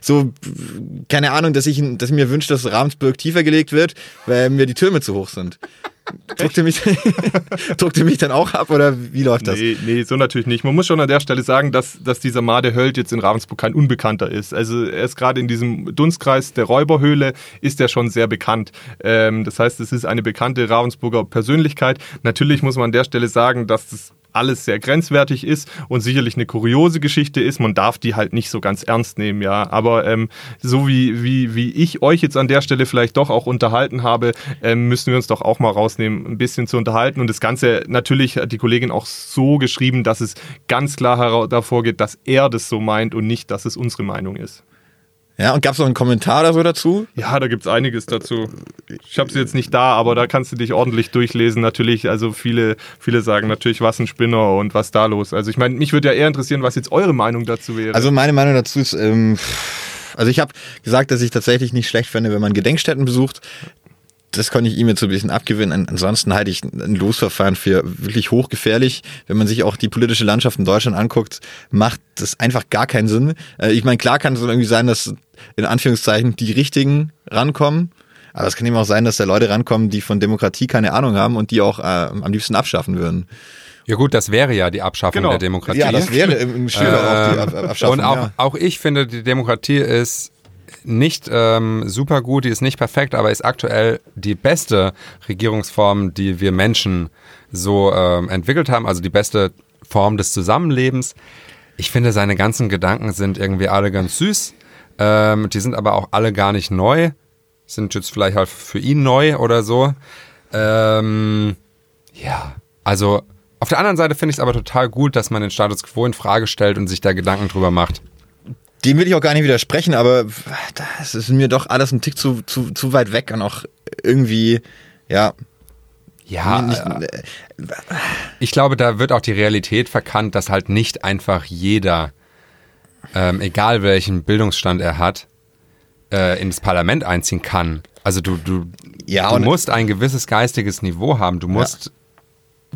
so, keine Ahnung, dass ich, dass ich mir wünsche, dass Ravensburg tiefer gelegt wird, weil mir die Türme zu hoch sind. Druckt ihr mich, druckt ihr mich dann auch ab oder wie läuft das? Nee, nee, so natürlich nicht. Man muss schon an der Stelle sagen, dass, dass dieser Made Höld jetzt in Ravensburg kein Unbekannter ist. Also er ist gerade in diesem Dunstkreis der Räuberhöhle, ist er schon sehr bekannt. Ähm, das heißt, es ist eine bekannte Ravensburger Persönlichkeit. Natürlich muss man an der Stelle sagen, dass das alles sehr grenzwertig ist und sicherlich eine kuriose Geschichte ist. Man darf die halt nicht so ganz ernst nehmen, ja. Aber ähm, so wie, wie, wie ich euch jetzt an der Stelle vielleicht doch auch unterhalten habe, ähm, müssen wir uns doch auch mal rausnehmen, ein bisschen zu unterhalten. Und das Ganze, natürlich hat die Kollegin auch so geschrieben, dass es ganz klar hera- davor geht, dass er das so meint und nicht, dass es unsere Meinung ist. Ja, und gab es noch einen Kommentar oder so dazu? Ja, da gibt's einiges dazu. Ich habe sie jetzt nicht da, aber da kannst du dich ordentlich durchlesen. Natürlich, also viele, viele sagen natürlich, was ein Spinner und was da los. Also ich meine, mich würde ja eher interessieren, was jetzt eure Meinung dazu wäre. Also meine Meinung dazu ist, ähm, also ich habe gesagt, dass ich tatsächlich nicht schlecht fände, wenn man Gedenkstätten besucht. Das konnte ich ihm jetzt so ein bisschen abgewinnen. An- Ansonsten halte ich ein Losverfahren für wirklich hochgefährlich. Wenn man sich auch die politische Landschaft in Deutschland anguckt, macht das einfach gar keinen Sinn. Äh, Ich meine, klar kann es irgendwie sein, dass in Anführungszeichen die Richtigen rankommen. Aber es kann eben auch sein, dass da Leute rankommen, die von Demokratie keine Ahnung haben und die auch äh, am liebsten abschaffen würden. Ja gut, das wäre ja die Abschaffung Genau. der Demokratie. Ja, das wäre im Schüler auch die Ab- Ab- Abschaffung. Und auch, ja. auch ich finde, die Demokratie ist nicht ähm, super gut, die ist nicht perfekt, aber ist aktuell die beste Regierungsform, die wir Menschen so ähm, entwickelt haben, also die beste Form des Zusammenlebens. Ich finde, seine ganzen Gedanken sind irgendwie alle ganz süß. Ähm, die sind aber auch alle gar nicht neu. Sind jetzt vielleicht halt für ihn neu oder so. Ähm, ja, also auf der anderen Seite finde ich es aber total gut, dass man den Status quo in Frage stellt und sich da Gedanken drüber macht. Dem will ich auch gar nicht widersprechen, aber das ist mir doch alles ein Tick zu, zu, zu weit weg und auch irgendwie, ja. Ja, nicht, äh, ich glaube, da wird auch die Realität verkannt, dass halt nicht einfach jeder ähm, egal welchen Bildungsstand er hat, äh, ins Parlament einziehen kann. Also du, du, Ja, du musst ein gewisses geistiges Niveau haben. Du musst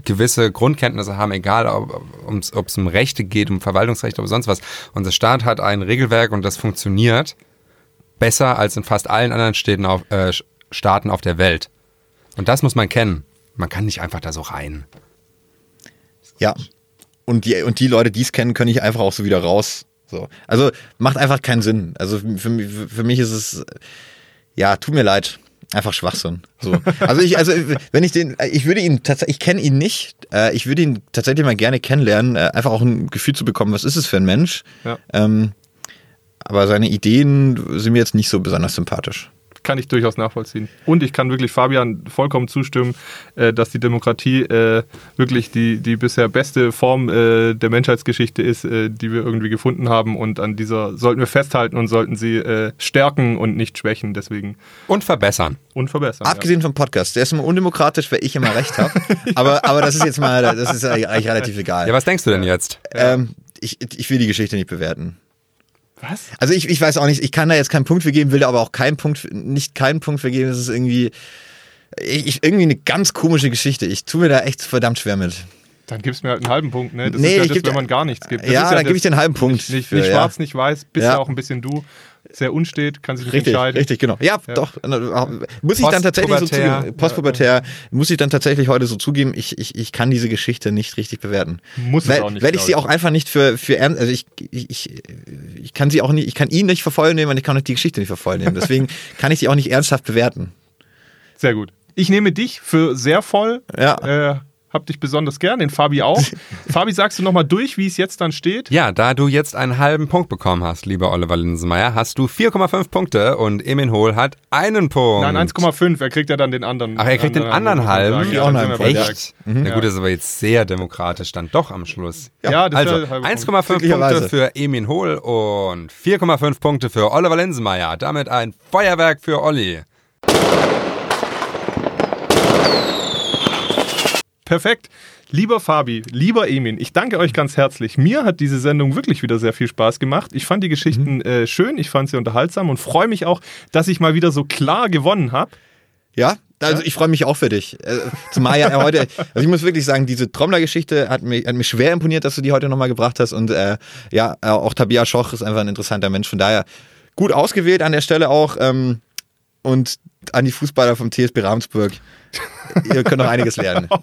gewisse Grundkenntnisse haben, egal ob es um Rechte geht, um Verwaltungsrechte oder sonst was. Unser Staat hat ein Regelwerk und das funktioniert besser als in fast allen anderen Städten auf, äh, Staaten auf der Welt. Und das muss man kennen. Man kann nicht einfach da so rein. Ja. Und die, und die Leute, die es kennen, können ich einfach auch so wieder raus. So. Also macht einfach keinen Sinn. Also für, mich- für mich ist es, ja, tut mir leid. Einfach Schwachsinn. So. Also ich, also wenn ich den, ich würde ihn tatsächlich, ich kenne ihn nicht, äh, ich würde ihn tatsächlich mal gerne kennenlernen, äh, einfach auch ein Gefühl zu bekommen, was ist es für ein Mensch. Ja. Ähm, aber seine Ideen sind mir jetzt nicht so besonders sympathisch. Kann ich durchaus nachvollziehen. Und ich kann wirklich Fabian vollkommen zustimmen, äh, dass die Demokratie äh, wirklich die, die bisher beste Form äh, der Menschheitsgeschichte ist, äh, die wir irgendwie gefunden haben. Und an dieser sollten wir festhalten und sollten sie äh, stärken und nicht schwächen. Deswegen Und verbessern. und verbessern. Abgesehen vom Podcast, der ist immer undemokratisch, weil ich immer recht habe. aber, aber das ist jetzt mal, das ist eigentlich relativ egal. Ja, was denkst du denn jetzt? ähm, ich, ich will die Geschichte nicht bewerten. Was? Also ich, ich weiß auch nicht, ich kann da jetzt keinen Punkt für geben, will da aber auch keinen Punkt, nicht keinen Punkt für geben. Das ist irgendwie, ich- irgendwie eine ganz komische Geschichte. Ich tue mir da echt verdammt schwer mit. Dann gibst du mir halt einen halben Punkt. Ne? Das Nee, ist ja das, wenn man gar nichts gibt. Das ja, ist dann gebe ich dir einen halben Punkt. Nicht, nicht, für, nicht ja. schwarz, nicht weiß, bist ja. Ja. auch ein bisschen du. Sehr unstet, kann sich nicht Richtig, entscheiden. richtig, genau. Ja, Ja. doch. Muss ich dann tatsächlich so zugeben. Postpubertär. Muss ich dann tatsächlich heute so zugeben, ich, ich, ich kann diese Geschichte nicht richtig bewerten. Muss es weil, auch nicht, Weil ich sie auch einfach nicht für, für ernst, also ich, ich, ich, ich kann sie auch nicht, ich kann ihn nicht vervollnehmen und ich kann auch die Geschichte nicht vervollnehmen. Deswegen kann ich sie auch nicht ernsthaft bewerten. Sehr gut. Ich nehme dich für sehr voll. Ja. Äh, hab dich besonders gern, den Fabi auch. Fabi, sagst du nochmal durch, wie es jetzt dann steht? Ja, da du jetzt einen halben Punkt bekommen hast, lieber Oliver Linsenmeier, hast du 4,5 Punkte und Emin Hohl hat einen Punkt. Nein, 1,5. Er kriegt ja dann den anderen. Ach, er kriegt den anderen halben? Ja, der- Echt? Na gut, das ist aber jetzt sehr demokratisch dann doch am Schluss. Ja, das Also, wäre der halbe Punkt. 1,5 Punkte für Emin Hohl und 4,5 Punkte für Oliver Linsenmeier. Damit ein Feuerwerk für Olli. Perfekt. Lieber Fabi, lieber Emin, ich danke euch ganz herzlich. Mir hat diese Sendung wirklich wieder sehr viel Spaß gemacht. Ich fand die Geschichten Mhm. äh, schön, ich fand sie unterhaltsam und freue mich auch, dass ich mal wieder so klar gewonnen habe. Ja, also ich freue mich auch für dich. Äh, Zumal ja heute, also ich muss wirklich sagen, diese Trommler-Geschichte hat mich, hat mich schwer imponiert, dass du die heute nochmal gebracht hast. Und äh, ja, äh, auch Tabia Schoch ist einfach ein interessanter Mensch. Von daher gut ausgewählt an der Stelle auch. Ähm, und an die Fußballer vom TSB Ravensburg. Ihr könnt noch einiges lernen.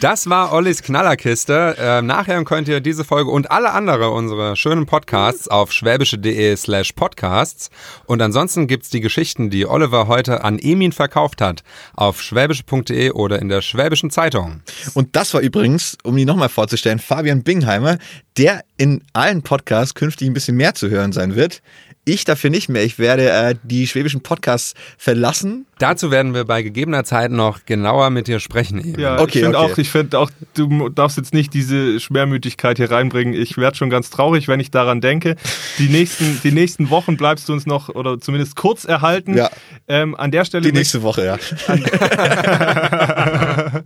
Das war Ollis Knallerkiste. Ähm, nachher könnt ihr diese Folge und alle andere unsere schönen Podcasts auf schwäbische.de slash podcasts. Und ansonsten gibt's die Geschichten, die Oliver heute an Emin verkauft hat, auf schwäbische.de oder in der Schwäbischen Zeitung. Und das war übrigens, um ihn nochmal vorzustellen, Fabian Bingheimer, der in allen Podcasts künftig ein bisschen mehr zu hören sein wird. Ich dafür nicht mehr. Ich werde äh, die schwäbischen Podcasts verlassen. Dazu werden wir bei gegebener Zeit noch genauer mit dir sprechen. Emin. Ja, Okay, ich finde okay. auch, ich finde auch, du darfst jetzt nicht diese Schwermütigkeit hier reinbringen. Ich werde schon ganz traurig, wenn ich daran denke. Die nächsten, die nächsten Wochen bleibst du uns noch oder zumindest kurz erhalten. Ja. Ähm, an der Stelle Die nächste Woche, ja.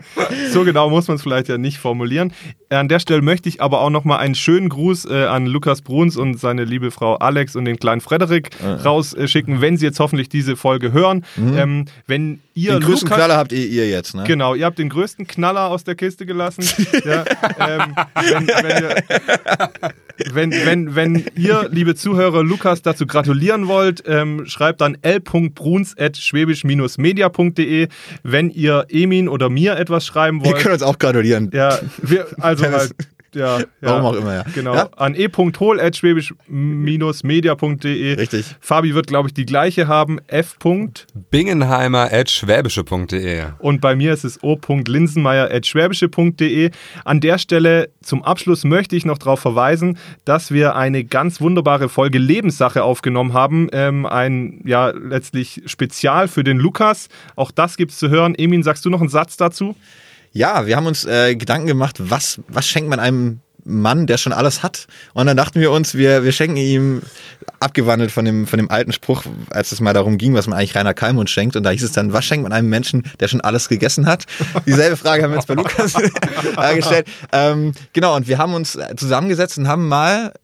so genau muss man es vielleicht ja nicht formulieren. An der Stelle möchte ich aber auch nochmal einen schönen Gruß äh, an Lukas Bruns und seine liebe Frau Alex und den kleinen Frederik rausschicken, wenn sie jetzt hoffentlich diese Folge hören. Ähm, wenn ihr Den größten Lukas, Knaller habt ihr, ihr jetzt, ne? Genau, ihr habt den größten Knaller aus der Kiste gelassen. ja, ähm, wenn, wenn, ihr, wenn, wenn, wenn ihr, liebe Zuhörer, Lukas dazu gratulieren wollt, ähm, schreibt dann l.bruns.schwäbisch-media.de. Wenn ihr Emin oder mir etwas schreiben Wir wollt, können uns auch gratulieren. ja, wir, also Wenn es- halt, ja, ja. Warum auch immer, ja. Genau. Ja? An e.hol.schwäbisch-media.de. Richtig. Fabi wird, glaube ich, die gleiche haben. F. Bingenheimer at schwäbische.de. Und bei mir ist es o.linsenmeier.schwäbische.de. An der Stelle zum Abschluss möchte ich noch darauf verweisen, dass wir eine ganz wunderbare Folge Lebenssache aufgenommen haben. Ähm, ein, ja, letztlich Spezial für den Lukas. Auch das gibt es zu hören. Emin, sagst du noch einen Satz dazu? Ja, wir haben uns äh, Gedanken gemacht, was, was schenkt man einem Mann, der schon alles hat? Und dann dachten wir uns, wir, wir schenken ihm, abgewandelt von dem, von dem alten Spruch, als es mal darum ging, was man eigentlich Rainer Kalmund schenkt. Und da hieß es dann, was schenkt man einem Menschen, der schon alles gegessen hat? Dieselbe Frage haben wir jetzt bei Lukas äh, gestellt. Ähm, genau, und wir haben uns zusammengesetzt und haben mal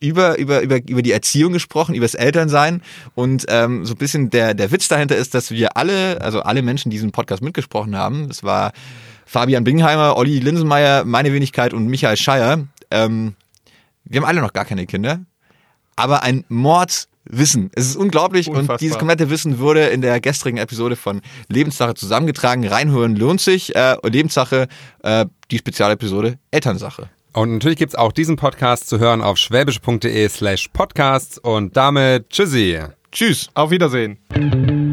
über, über, über, über die Erziehung gesprochen, über das Elternsein. Und ähm, so ein bisschen der, der Witz dahinter ist, dass wir alle, also alle Menschen, die diesen Podcast mitgesprochen haben, das war Fabian Bingheimer, Olli Linsenmeier, meine Wenigkeit und Michael Scheier. Ähm, wir haben alle noch gar keine Kinder, aber ein Mordswissen. Es ist unglaublich Unfassbar. und dieses komplette Wissen wurde in der gestrigen Episode von Lebenssache zusammengetragen. Reinhören lohnt sich. Äh, Lebenssache, äh, die Spezialepisode Elternsache. Und natürlich gibt's auch diesen Podcast zu hören auf schwäbisch.de slash podcasts und damit tschüssi. Tschüss. Auf Wiedersehen.